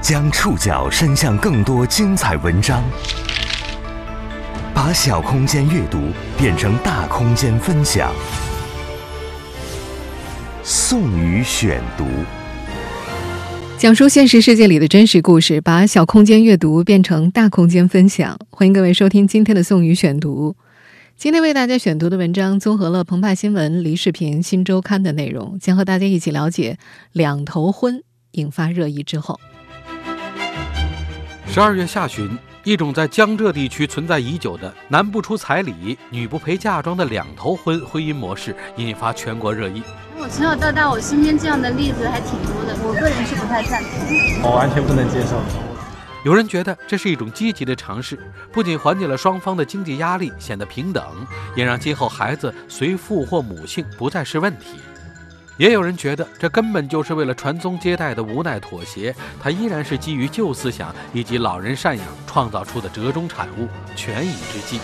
将触角伸向更多精彩文章，把小空间阅读变成大空间分享。宋宇选读，讲述现实世界里的真实故事，把小空间阅读变成大空间分享。欢迎各位收听今天的宋宇选读。今天为大家选读的文章综合了澎湃新闻、梨视频、新周刊的内容，将和大家一起了解两头婚引发热议之后。十二月下旬，一种在江浙地区存在已久的男不出彩礼、女不陪嫁妆的两头婚婚姻模式引发全国热议。我从小到大，我身边这样的例子还挺多的，我个人是不太赞同。我完全不能接受。有人觉得这是一种积极的尝试，不仅缓解了双方的经济压力，显得平等，也让今后孩子随父或母姓不再是问题。也有人觉得，这根本就是为了传宗接代的无奈妥协，它依然是基于旧思想以及老人赡养创造出的折中产物，权宜之计。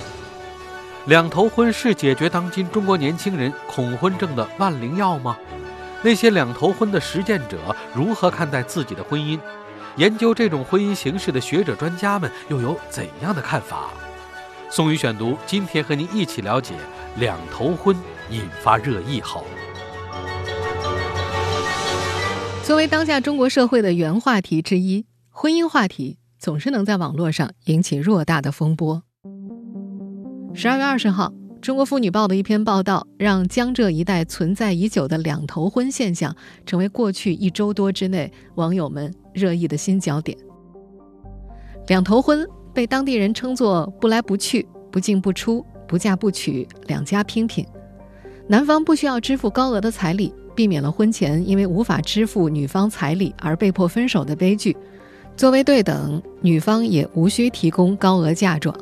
两头婚是解决当今中国年轻人恐婚症的万灵药吗？那些两头婚的实践者如何看待自己的婚姻？研究这种婚姻形式的学者专家们又有怎样的看法？宋宇选读，今天和您一起了解两头婚引发热议后。作为当下中国社会的原话题之一，婚姻话题总是能在网络上引起偌大的风波。十二月二十号，《中国妇女报》的一篇报道，让江浙一带存在已久的两头婚现象，成为过去一周多之内网友们热议的新焦点。两头婚被当地人称作“不来不去、不进不出、不嫁不娶、两家拼拼”，男方不需要支付高额的彩礼。避免了婚前因为无法支付女方彩礼而被迫分手的悲剧。作为对等，女方也无需提供高额嫁妆。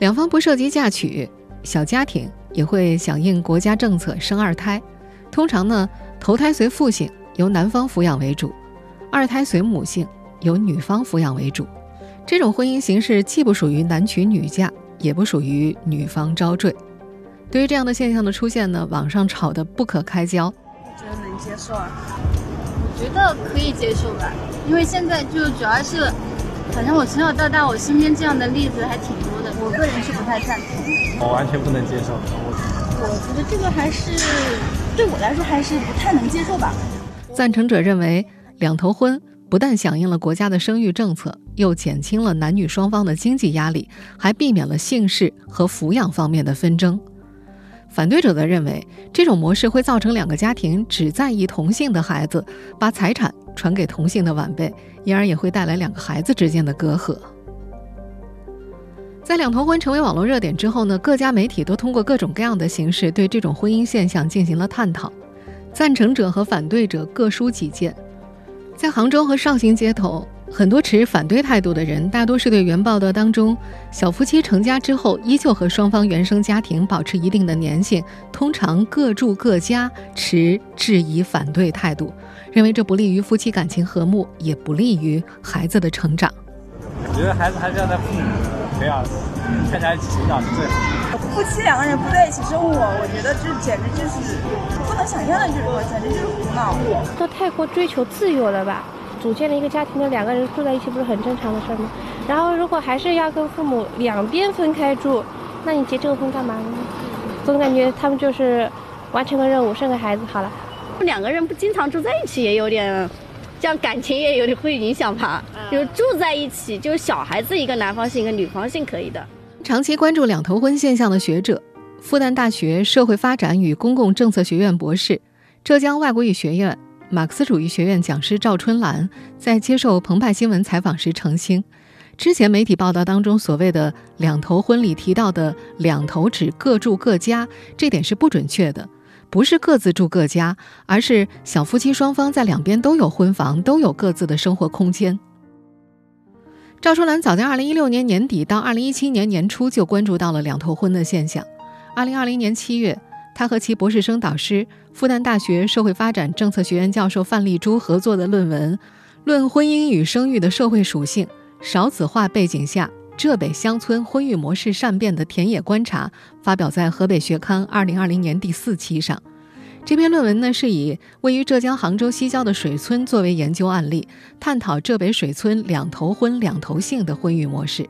两方不涉及嫁娶，小家庭也会响应国家政策生二胎。通常呢，头胎随父姓，由男方抚养为主；二胎随母姓，由女方抚养为主。这种婚姻形式既不属于男娶女嫁，也不属于女方招赘。对于这样的现象的出现呢，网上吵得不可开交。能接受啊？我觉得可以接受吧，因为现在就主要是，反正我从小到大，我身边这样的例子还挺多的。我个人是不太赞同。我完全不能接受。我觉得这个还是对我来说还是不太能接受吧。赞成者认为，两头婚不但响应了国家的生育政策，又减轻了男女双方的经济压力，还避免了姓氏和抚养方面的纷争。反对者则认为，这种模式会造成两个家庭只在意同姓的孩子，把财产传给同姓的晚辈，因而也会带来两个孩子之间的隔阂。在两头婚成为网络热点之后呢，各家媒体都通过各种各样的形式对这种婚姻现象进行了探讨，赞成者和反对者各抒己见。在杭州和绍兴街头。很多持反对态度的人，大多是对原报道当中小夫妻成家之后依旧和双方原生家庭保持一定的粘性，通常各住各家，持质疑反对态度，认为这不利于夫妻感情和睦，也不利于孩子的成长。我觉得孩子还是要在父母培养，看在一起成长是最好。夫妻两个人不在一起生活，我觉得这简直就是不能想象的这种，简直就是胡闹。都太过追求自由了吧？组建了一个家庭的两个人住在一起，不是很正常的事吗？然后如果还是要跟父母两边分开住，那你结这个婚干嘛呢？总感觉他们就是完成个任务，生个孩子好了。两个人不经常住在一起，也有点，这样感情也有点会影响吧。就住在一起，就是小孩子一个男方性一个女方性可以的。长期关注两头婚现象的学者，复旦大学社会发展与公共政策学院博士，浙江外国语学院。马克思主义学院讲师赵春兰在接受澎湃新闻采访时澄清，之前媒体报道当中所谓的“两头婚”里提到的“两头”指各住各家，这点是不准确的，不是各自住各家，而是小夫妻双方在两边都有婚房，都有各自的生活空间。赵春兰早在2016年年底到2017年年初就关注到了“两头婚”的现象，2020年7月。他和其博士生导师、复旦大学社会发展政策学院教授范丽珠合作的论文《论婚姻与生育的社会属性：少子化背景下浙北乡村婚育模式善变的田野观察》发表在河北学刊2020年第四期上。这篇论文呢，是以位于浙江杭州西郊的水村作为研究案例，探讨浙北水村两头婚、两头姓的婚育模式。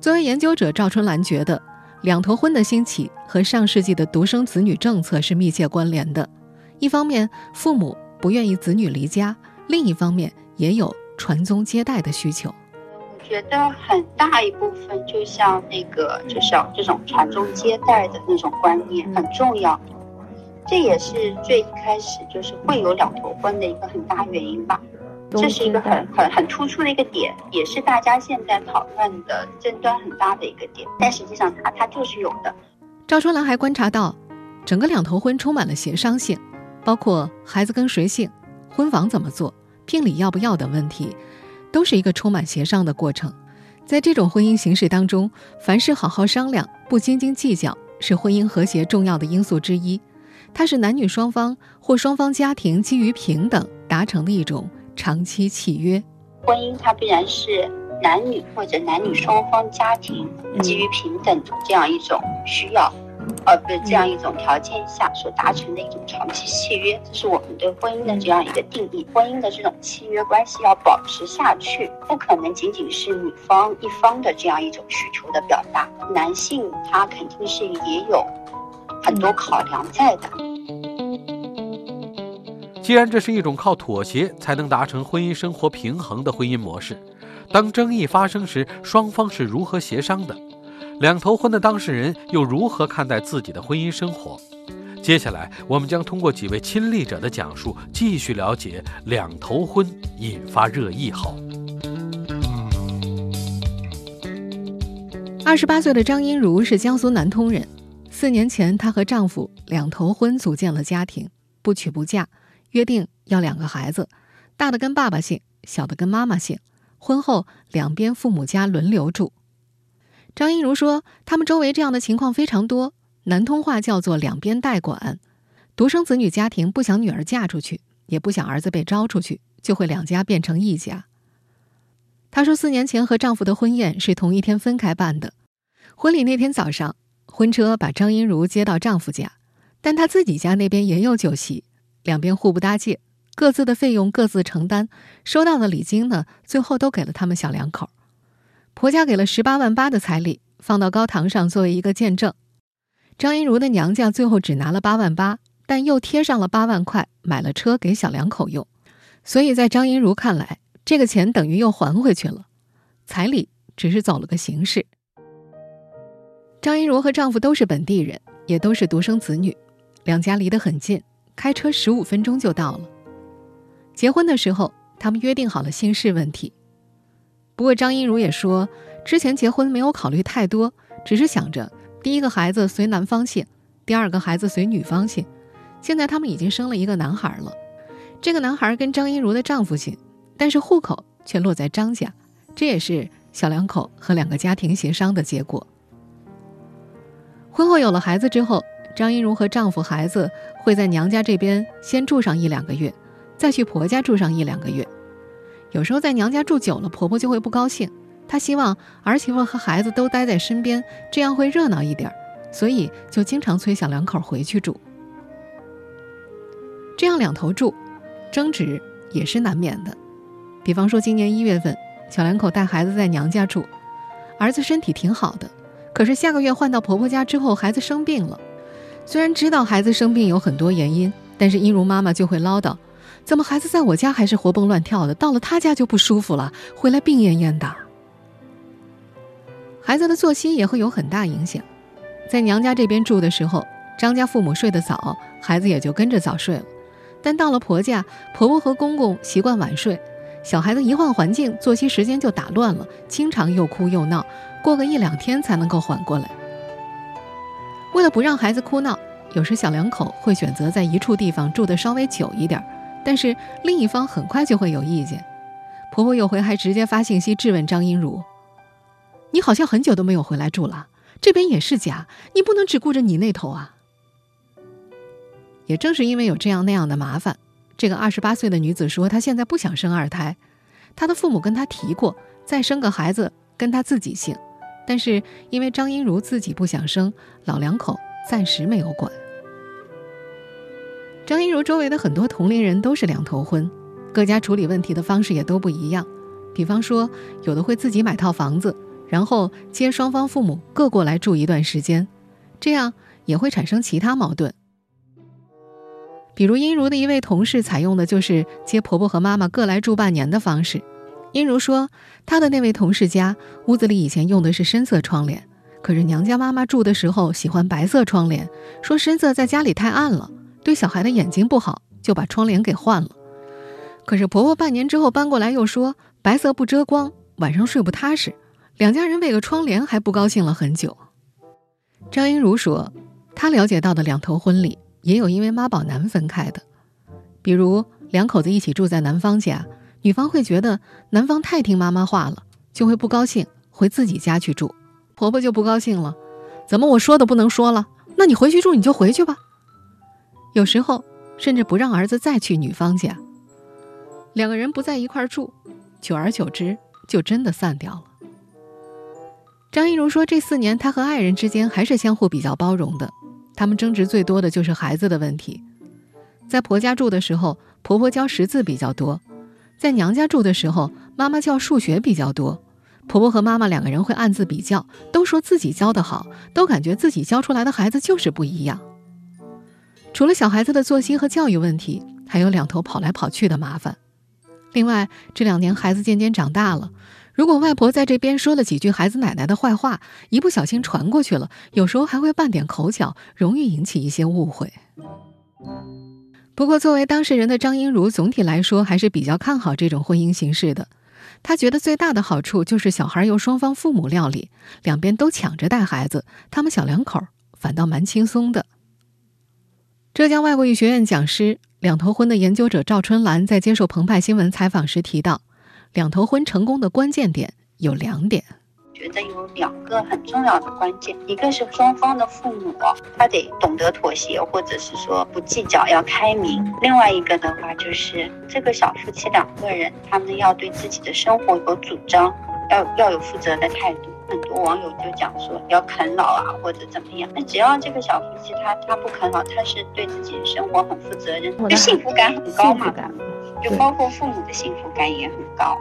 作为研究者，赵春兰觉得，两头婚的兴起和上世纪的独生子女政策是密切关联的。一方面，父母不愿意子女离家；另一方面，也有传宗接代的需求。我觉得很大一部分，就像那个，就像这种传宗接代的那种观念很重要。这也是最开始就是会有两头婚的一个很大原因吧。这是一个很很很突出的一个点，也是大家现在讨论的争端很大的一个点。但实际上，它它就是有的。赵春兰还观察到，整个两头婚充满了协商性，包括孩子跟谁姓、婚房怎么做、聘礼要不要等问题，都是一个充满协商的过程。在这种婚姻形式当中，凡事好好商量，不斤斤计较，是婚姻和谐重要的因素之一。它是男女双方或双方家庭基于平等达成的一种。长期契约，婚姻它必然是男女或者男女双方家庭基于平等的这样一种需要，呃，不是这样一种条件下所达成的一种长期契约，这是我们对婚姻的这样一个定义。婚姻的这种契约关系要保持下去，不可能仅仅是女方一方的这样一种需求的表达，男性他肯定是也有很多考量在的。既然这是一种靠妥协才能达成婚姻生活平衡的婚姻模式，当争议发生时，双方是如何协商的？两头婚的当事人又如何看待自己的婚姻生活？接下来，我们将通过几位亲历者的讲述，继续了解两头婚引发热议后。二十八岁的张英如是江苏南通人，四年前她和丈夫两头婚组建了家庭，不娶不嫁。约定要两个孩子，大的跟爸爸姓，小的跟妈妈姓。婚后两边父母家轮流住。张英如说，他们周围这样的情况非常多，南通话叫做“两边代管”。独生子女家庭不想女儿嫁出去，也不想儿子被招出去，就会两家变成一家。她说，四年前和丈夫的婚宴是同一天分开办的。婚礼那天早上，婚车把张英如接到丈夫家，但她自己家那边也有酒席。两边互不搭界，各自的费用各自承担，收到的礼金呢，最后都给了他们小两口。婆家给了十八万八的彩礼，放到高堂上作为一个见证。张英如的娘家最后只拿了八万八，但又贴上了八万块买了车给小两口用。所以在张英如看来，这个钱等于又还回去了，彩礼只是走了个形式。张英如和丈夫都是本地人，也都是独生子女，两家离得很近。开车十五分钟就到了。结婚的时候，他们约定好了姓氏问题。不过张英如也说，之前结婚没有考虑太多，只是想着第一个孩子随男方姓，第二个孩子随女方姓。现在他们已经生了一个男孩了，这个男孩跟张英如的丈夫姓，但是户口却落在张家，这也是小两口和两个家庭协商的结果。婚后有了孩子之后。张英如和丈夫、孩子会在娘家这边先住上一两个月，再去婆家住上一两个月。有时候在娘家住久了，婆婆就会不高兴。她希望儿媳妇和孩子都待在身边，这样会热闹一点，所以就经常催小两口回去住。这样两头住，争执也是难免的。比方说，今年一月份，小两口带孩子在娘家住，儿子身体挺好的，可是下个月换到婆婆家之后，孩子生病了。虽然知道孩子生病有很多原因，但是英如妈妈就会唠叨：“怎么孩子在我家还是活蹦乱跳的，到了他家就不舒服了，回来病恹恹的。”孩子的作息也会有很大影响。在娘家这边住的时候，张家父母睡得早，孩子也就跟着早睡了；但到了婆家，婆婆和公公习惯晚睡，小孩子一换环境，作息时间就打乱了，经常又哭又闹，过个一两天才能够缓过来。为了不让孩子哭闹，有时小两口会选择在一处地方住的稍微久一点，但是另一方很快就会有意见。婆婆有回还直接发信息质问张英如：“你好像很久都没有回来住了，这边也是家，你不能只顾着你那头啊。”也正是因为有这样那样的麻烦，这个二十八岁的女子说她现在不想生二胎，她的父母跟她提过，再生个孩子跟她自己姓。但是因为张英如自己不想生，老两口暂时没有管。张英如周围的很多同龄人都是两头婚，各家处理问题的方式也都不一样。比方说，有的会自己买套房子，然后接双方父母各过来住一段时间，这样也会产生其他矛盾。比如殷如的一位同事采用的就是接婆婆和妈妈各来住半年的方式。殷如说，她的那位同事家屋子里以前用的是深色窗帘，可是娘家妈妈住的时候喜欢白色窗帘，说深色在家里太暗了。对小孩的眼睛不好，就把窗帘给换了。可是婆婆半年之后搬过来，又说白色不遮光，晚上睡不踏实。两家人为个窗帘还不高兴了很久。张英如说，她了解到的两头婚礼也有因为妈宝男分开的，比如两口子一起住在男方家，女方会觉得男方太听妈妈话了，就会不高兴，回自己家去住。婆婆就不高兴了，怎么我说的不能说了？那你回去住你就回去吧。有时候甚至不让儿子再去女方家，两个人不在一块住，久而久之就真的散掉了。张一茹说，这四年她和爱人之间还是相互比较包容的，他们争执最多的就是孩子的问题。在婆家住的时候，婆婆教识字比较多；在娘家住的时候，妈妈教数学比较多。婆婆和妈妈两个人会暗自比较，都说自己教的好，都感觉自己教出来的孩子就是不一样。除了小孩子的作息和教育问题，还有两头跑来跑去的麻烦。另外，这两年孩子渐渐长大了，如果外婆在这边说了几句孩子奶奶的坏话，一不小心传过去了，有时候还会拌点口角，容易引起一些误会。不过，作为当事人的张英如总体来说还是比较看好这种婚姻形式的。她觉得最大的好处就是小孩由双方父母料理，两边都抢着带孩子，他们小两口反倒蛮轻松的。浙江外国语学院讲师、两头婚的研究者赵春兰在接受澎湃新闻采访时提到，两头婚成功的关键点有两点。觉得有两个很重要的关键，一个是双方的父母他得懂得妥协，或者是说不计较，要开明；另外一个的话就是这个小夫妻两个人，他们要对自己的生活有主张，要要有负责的态度。很多网友就讲说要啃老啊，或者怎么样。那只要这个小夫妻他他不啃老，他是对自己的生活很负责任，就幸福感很高嘛。就包括父母的幸福感也很高。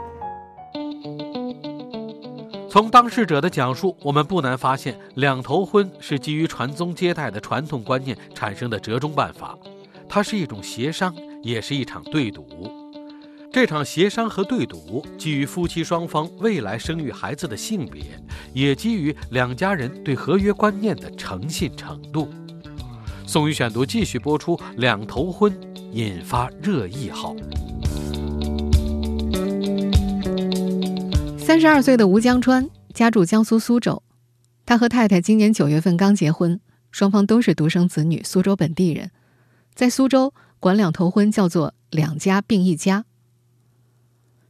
从当事者的讲述，我们不难发现，两头婚是基于传宗接代的传统观念产生的折中办法，它是一种协商，也是一场对赌。这场协商和对赌，基于夫妻双方未来生育孩子的性别，也基于两家人对合约观念的诚信程度。宋宇选读继续播出：两头婚引发热议后，三十二岁的吴江川家住江苏苏州，他和太太今年九月份刚结婚，双方都是独生子女，苏州本地人，在苏州管两头婚叫做两家并一家。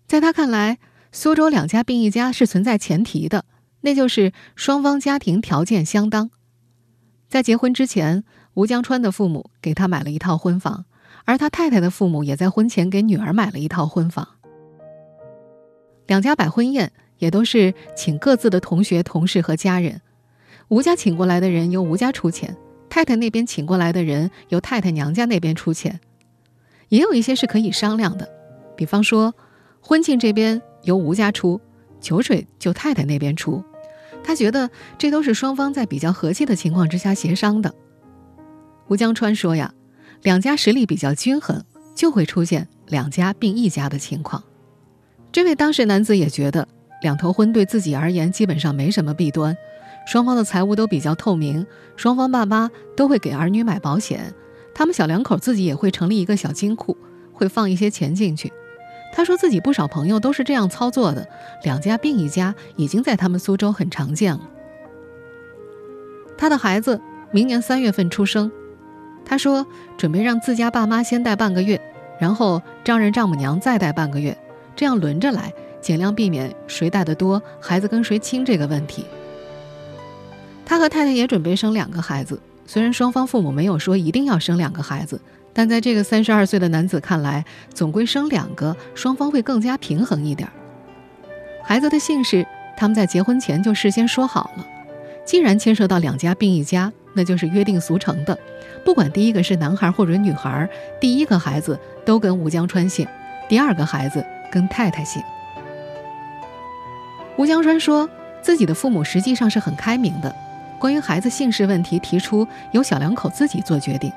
在他看来，苏州两家并一家是存在前提的，那就是双方家庭条件相当。在结婚之前，吴江川的父母给他买了一套婚房，而他太太的父母也在婚前给女儿买了一套婚房。两家摆婚宴也都是请各自的同学、同事和家人。吴家请过来的人由吴家出钱，太太那边请过来的人由太太娘家那边出钱。也有一些是可以商量的，比方说。婚庆这边由吴家出，酒水就太太那边出。他觉得这都是双方在比较和气的情况之下协商的。吴江川说呀，两家实力比较均衡，就会出现两家并一家的情况。这位当事男子也觉得，两头婚对自己而言基本上没什么弊端，双方的财务都比较透明，双方爸妈都会给儿女买保险，他们小两口自己也会成立一个小金库，会放一些钱进去。他说自己不少朋友都是这样操作的，两家并一家已经在他们苏州很常见了。他的孩子明年三月份出生，他说准备让自家爸妈先带半个月，然后丈人丈母娘再带半个月，这样轮着来，尽量避免谁带的多，孩子跟谁亲这个问题。他和太太也准备生两个孩子，虽然双方父母没有说一定要生两个孩子。但在这个三十二岁的男子看来，总归生两个，双方会更加平衡一点。孩子的姓氏，他们在结婚前就事先说好了。既然牵涉到两家并一家，那就是约定俗成的，不管第一个是男孩或者女孩，第一个孩子都跟吴江川姓，第二个孩子跟太太姓。吴江川说自己的父母实际上是很开明的，关于孩子姓氏问题，提出由小两口自己做决定。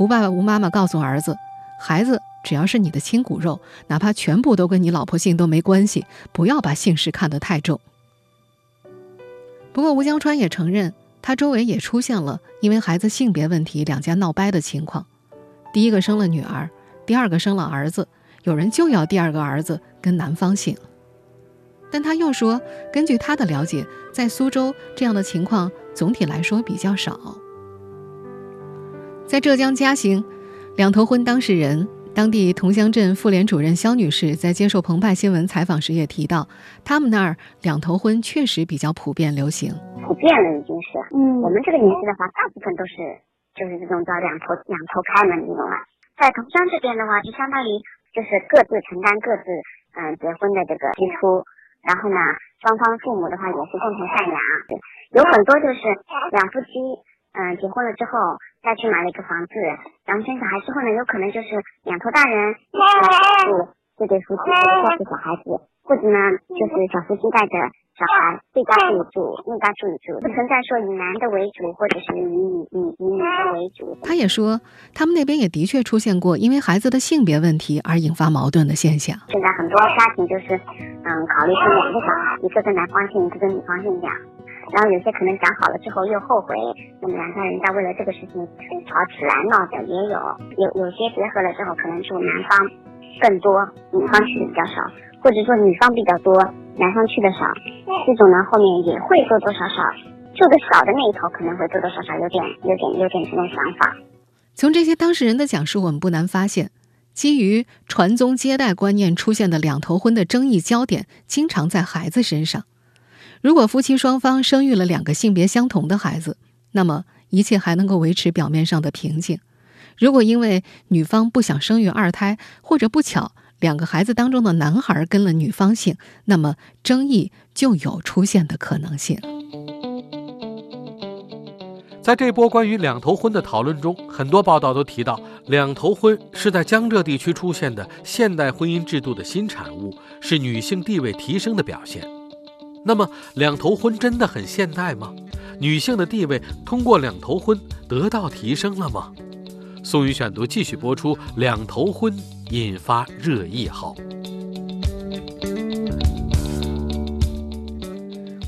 吴爸爸、吴妈妈告诉儿子，孩子只要是你的亲骨肉，哪怕全部都跟你老婆姓都没关系，不要把姓氏看得太重。不过吴江川也承认，他周围也出现了因为孩子性别问题两家闹掰的情况。第一个生了女儿，第二个生了儿子，有人就要第二个儿子跟男方姓。但他又说，根据他的了解，在苏州这样的情况总体来说比较少。在浙江嘉兴，两头婚当事人、当地桐乡镇妇联主任肖女士在接受澎湃新闻采访时也提到，他们那儿两头婚确实比较普遍流行。普遍了已经是，嗯，我们这个年纪的话，大部分都是就是这种叫两头两头开门这种啊。在桐乡这边的话，就相当于就是各自承担各自嗯结婚的这个支出，然后呢，双方父母的话也是共同赡养，有很多就是两夫妻嗯结婚了之后。再去买了一个房子，然后生小孩之后呢，有可能就是两头大人来照顾这对夫妻，照顾小孩子，或者呢就是小夫妻带着小孩这家住一住，那家住一住，不存在说以男的为主，或者是以以以以女的为主。他也说，他们那边也的确出现过因为孩子的性别问题而引发矛盾的现象。现在很多家庭就是，嗯，考虑生两个小孩，一个跟男方姓，一个跟女方姓养。然后有些可能讲好了之后又后悔，那么两家人在为了这个事情吵起来闹的也有，有有些结合了之后可能就男方更多，女方去的比较少，或者说女方比较多，男方去的少，这种呢后面也会多多少少住的少的那一头可能会多多少少有点有点有点这种想法。从这些当事人的讲述，我们不难发现，基于传宗接代观念出现的两头婚的争议焦点，经常在孩子身上。如果夫妻双方生育了两个性别相同的孩子，那么一切还能够维持表面上的平静。如果因为女方不想生育二胎，或者不巧两个孩子当中的男孩跟了女方姓，那么争议就有出现的可能性。在这波关于两头婚的讨论中，很多报道都提到，两头婚是在江浙地区出现的现代婚姻制度的新产物，是女性地位提升的表现。那么，两头婚真的很现代吗？女性的地位通过两头婚得到提升了吗？宋宇选读继续播出。两头婚引发热议后，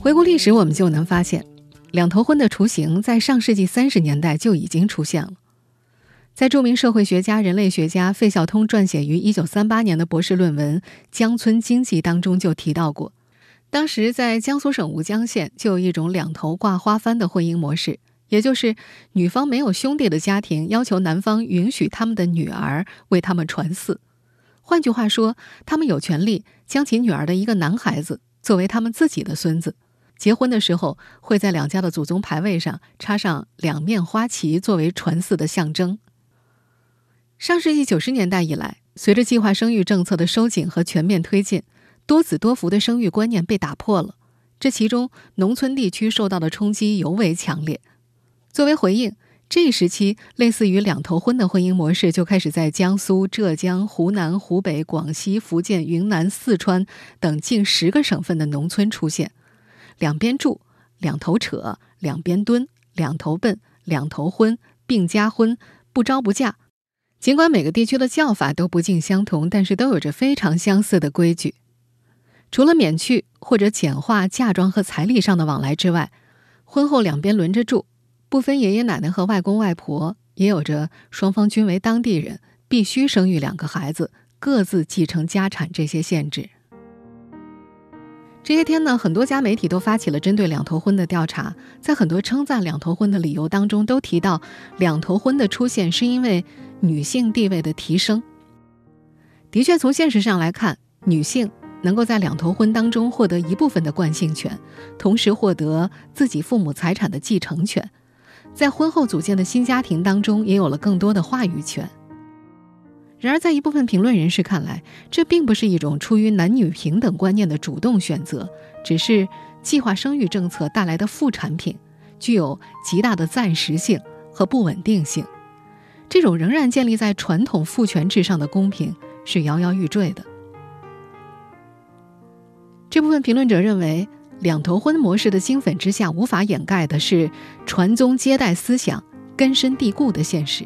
回顾历史，我们就能发现，两头婚的雏形在上世纪三十年代就已经出现了。在著名社会学家、人类学家费孝通撰写于一九三八年的博士论文《江村经济》当中就提到过。当时在江苏省吴江县就有一种两头挂花幡的婚姻模式，也就是女方没有兄弟的家庭要求男方允许他们的女儿为他们传嗣。换句话说，他们有权利将其女儿的一个男孩子作为他们自己的孙子。结婚的时候会在两家的祖宗牌位上插上两面花旗作为传嗣的象征。上世纪九十年代以来，随着计划生育政策的收紧和全面推进。多子多福的生育观念被打破了，这其中农村地区受到的冲击尤为强烈。作为回应，这一时期类似于两头婚的婚姻模式就开始在江苏、浙江、湖南、湖北、广西、福建、云南、四川等近十个省份的农村出现。两边住，两头扯，两边蹲，两头奔，两头婚，并加婚，不招不嫁。尽管每个地区的叫法都不尽相同，但是都有着非常相似的规矩。除了免去或者简化嫁妆和彩礼上的往来之外，婚后两边轮着住，不分爷爷奶奶和外公外婆，也有着双方均为当地人，必须生育两个孩子，各自继承家产这些限制。这些天呢，很多家媒体都发起了针对两头婚的调查，在很多称赞两头婚的理由当中，都提到两头婚的出现是因为女性地位的提升。的确，从现实上来看，女性。能够在两头婚当中获得一部分的惯性权，同时获得自己父母财产的继承权，在婚后组建的新家庭当中也有了更多的话语权。然而，在一部分评论人士看来，这并不是一种出于男女平等观念的主动选择，只是计划生育政策带来的副产品，具有极大的暂时性和不稳定性。这种仍然建立在传统父权制上的公平是摇摇欲坠的。这部分评论者认为，两头婚模式的金粉之下无法掩盖的是传宗接代思想根深蒂固的现实。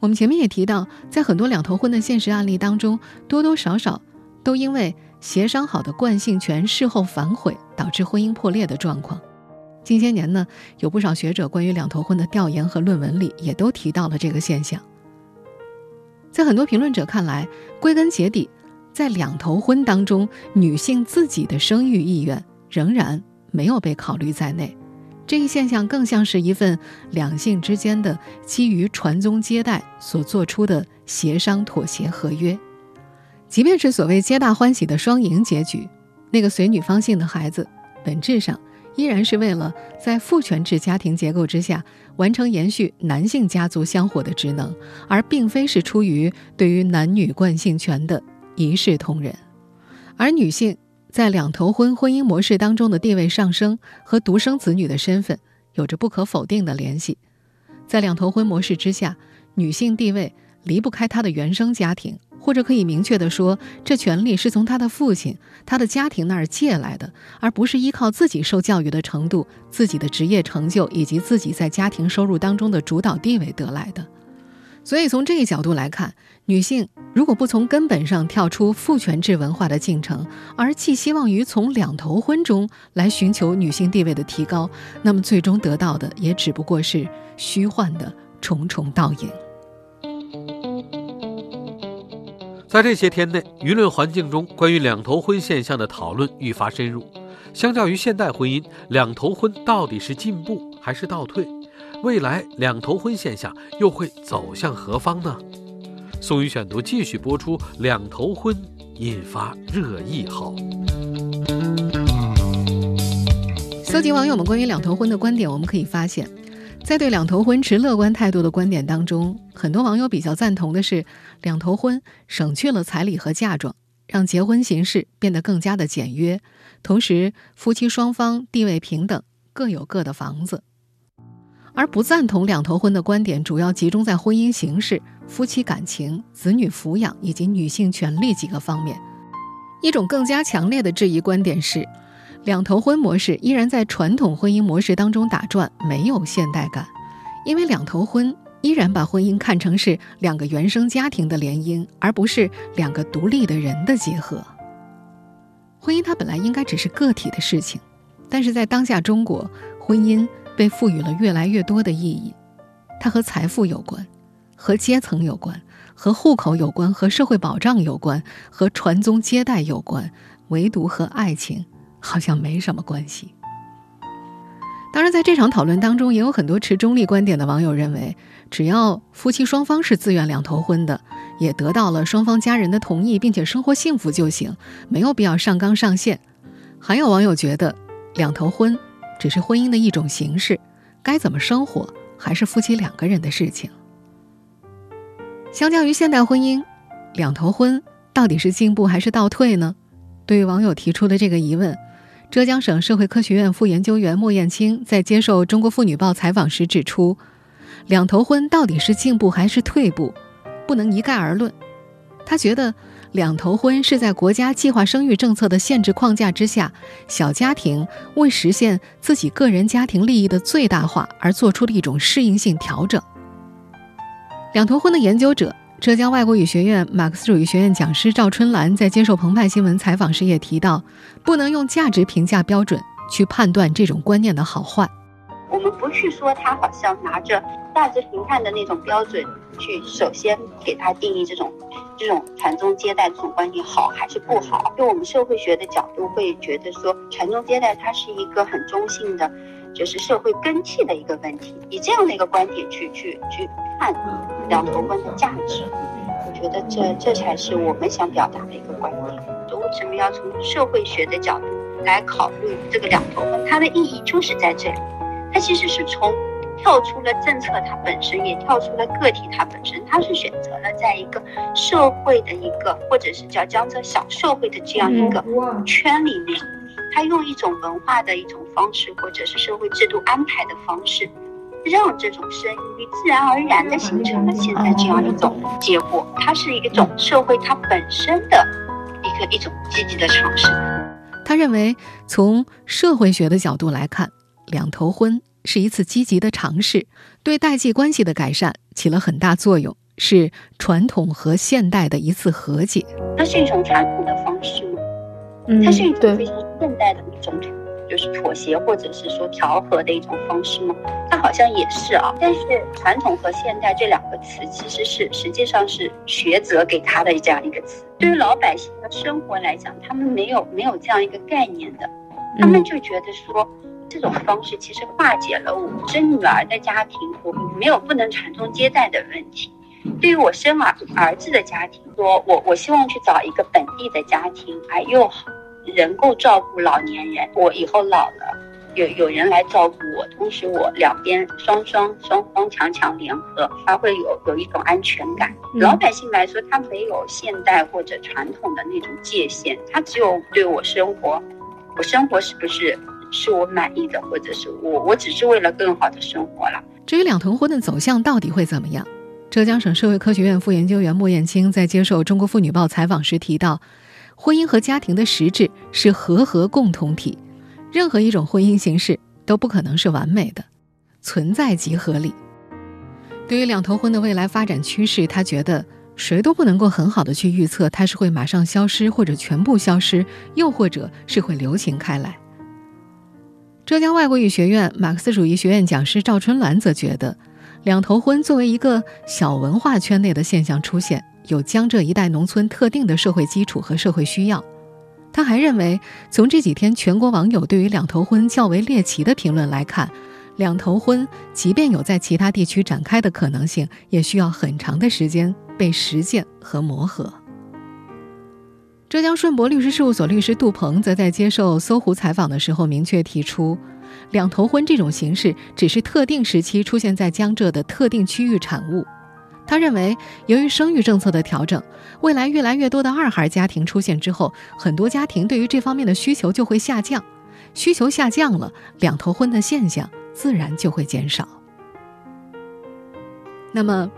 我们前面也提到，在很多两头婚的现实案例当中，多多少少都因为协商好的惯性权事后反悔，导致婚姻破裂的状况。近些年呢，有不少学者关于两头婚的调研和论文里也都提到了这个现象。在很多评论者看来，归根结底，在两头婚当中，女性自己的生育意愿仍然没有被考虑在内。这一现象更像是一份两性之间的基于传宗接代所做出的协商妥协合约。即便是所谓皆大欢喜的双赢结局，那个随女方姓的孩子，本质上。依然是为了在父权制家庭结构之下完成延续男性家族香火的职能，而并非是出于对于男女惯性权的一视同仁。而女性在两头婚婚姻模式当中的地位上升和独生子女的身份有着不可否定的联系。在两头婚模式之下，女性地位离不开她的原生家庭。或者可以明确的说，这权利是从她的父亲、她的家庭那儿借来的，而不是依靠自己受教育的程度、自己的职业成就以及自己在家庭收入当中的主导地位得来的。所以，从这一角度来看，女性如果不从根本上跳出父权制文化的进程，而寄希望于从两头婚中来寻求女性地位的提高，那么最终得到的也只不过是虚幻的重重倒影。在这些天内，舆论环境中关于两头婚现象的讨论愈发深入。相较于现代婚姻，两头婚到底是进步还是倒退？未来两头婚现象又会走向何方呢？宋宇选读继续播出，两头婚引发热议后，搜集网友们关于两头婚的观点，我们可以发现。在对两头婚持乐观态度的观点当中，很多网友比较赞同的是，两头婚省去了彩礼和嫁妆，让结婚形式变得更加的简约，同时夫妻双方地位平等，各有各的房子。而不赞同两头婚的观点，主要集中在婚姻形式、夫妻感情、子女抚养以及女性权利几个方面。一种更加强烈的质疑观点是。两头婚模式依然在传统婚姻模式当中打转，没有现代感，因为两头婚依然把婚姻看成是两个原生家庭的联姻，而不是两个独立的人的结合。婚姻它本来应该只是个体的事情，但是在当下中国，婚姻被赋予了越来越多的意义，它和财富有关，和阶层有关，和户口有关，和社会保障有关，和传宗接代有关，唯独和爱情。好像没什么关系。当然，在这场讨论当中，也有很多持中立观点的网友认为，只要夫妻双方是自愿两头婚的，也得到了双方家人的同意，并且生活幸福就行，没有必要上纲上线。还有网友觉得，两头婚只是婚姻的一种形式，该怎么生活还是夫妻两个人的事情。相较于现代婚姻，两头婚到底是进步还是倒退呢？对于网友提出的这个疑问。浙江省社会科学院副研究员莫艳青在接受《中国妇女报》采访时指出，两头婚到底是进步还是退步，不能一概而论。他觉得，两头婚是在国家计划生育政策的限制框架之下，小家庭为实现自己个人家庭利益的最大化而做出的一种适应性调整。两头婚的研究者。浙江外国语学院马克思主义学院讲师赵春兰在接受澎湃新闻采访时也提到，不能用价值评价标准去判断这种观念的好坏。我们不去说他好像拿着价值评判的那种标准去首先给他定义这种这种传宗接代这种观念好还是不好。就我们社会学的角度会觉得说，传宗接代它是一个很中性的，就是社会根气的一个问题。以这样的一个观点去去去看。两头婚的价值，我觉得这这才是我们想表达的一个观点。就为什么要从社会学的角度来考虑这个两头婚？它的意义就是在这里，它其实是从跳出了政策它本身，也跳出了个体它本身，它是选择了在一个社会的一个或者是叫江浙小社会的这样一个圈里面它用一种文化的一种方式，或者是社会制度安排的方式，让这种生育自然而然的形成了现在这样一种结果。它是一种社会它本身的一个一种积极的尝试。他认为，从社会学的角度来看，两头婚是一次积极的尝试，对代际关系的改善起了很大作用，是传统和现代的一次和解。它是一种传统的方式吗？嗯它是一种非常现代的一种，就是妥协或者是说调和的一种方式吗？它好像也是啊。但是传统和现代这两个词其实是实际上是学者给他的这样一个词。对于老百姓的生活来讲，他们没有没有这样一个概念的，他们就觉得说这种方式其实化解了我生女儿的家庭我没有不能传宗接代的问题。对于我生儿儿子的家庭，说我我希望去找一个本地的家庭，哎，又好，能够照顾老年人。我以后老了，有有人来照顾我，同时我两边双双双方强强联合，他会有有一种安全感。老百姓来说，他没有现代或者传统的那种界限，他只有对我生活，我生活是不是是我满意的，或者是我我只是为了更好的生活了。至于两头婚的走向到底会怎么样？浙江省社会科学院副研究员莫艳青在接受《中国妇女报》采访时提到，婚姻和家庭的实质是和合共同体，任何一种婚姻形式都不可能是完美的，存在即合理。对于两头婚的未来发展趋势，他觉得谁都不能够很好的去预测它是会马上消失，或者全部消失，又或者是会流行开来。浙江外国语学院马克思主义学院讲师赵春兰则觉得。两头婚作为一个小文化圈内的现象出现，有江浙一带农村特定的社会基础和社会需要。他还认为，从这几天全国网友对于两头婚较为猎奇的评论来看，两头婚即便有在其他地区展开的可能性，也需要很长的时间被实践和磨合。浙江顺博律师事务所律师杜鹏则在接受搜狐采访的时候明确提出。两头婚这种形式只是特定时期出现在江浙的特定区域产物。他认为，由于生育政策的调整，未来越来越多的二孩家庭出现之后，很多家庭对于这方面的需求就会下降。需求下降了，两头婚的现象自然就会减少。那么，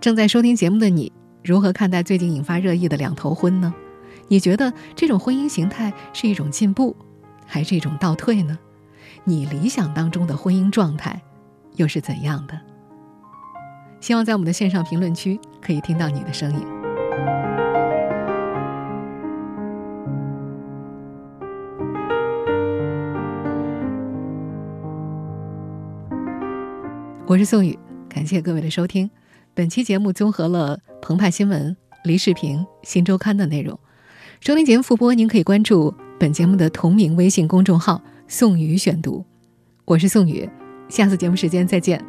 正在收听节目的你，如何看待最近引发热议的两头婚呢？你觉得这种婚姻形态是一种进步，还是一种倒退呢？你理想当中的婚姻状态，又是怎样的？希望在我们的线上评论区可以听到你的声音。我是宋宇，感谢各位的收听。本期节目综合了澎湃新闻、梨视频、新周刊的内容。收听节目复播，您可以关注本节目的同名微信公众号。宋宇选读，我是宋宇，下次节目时间再见。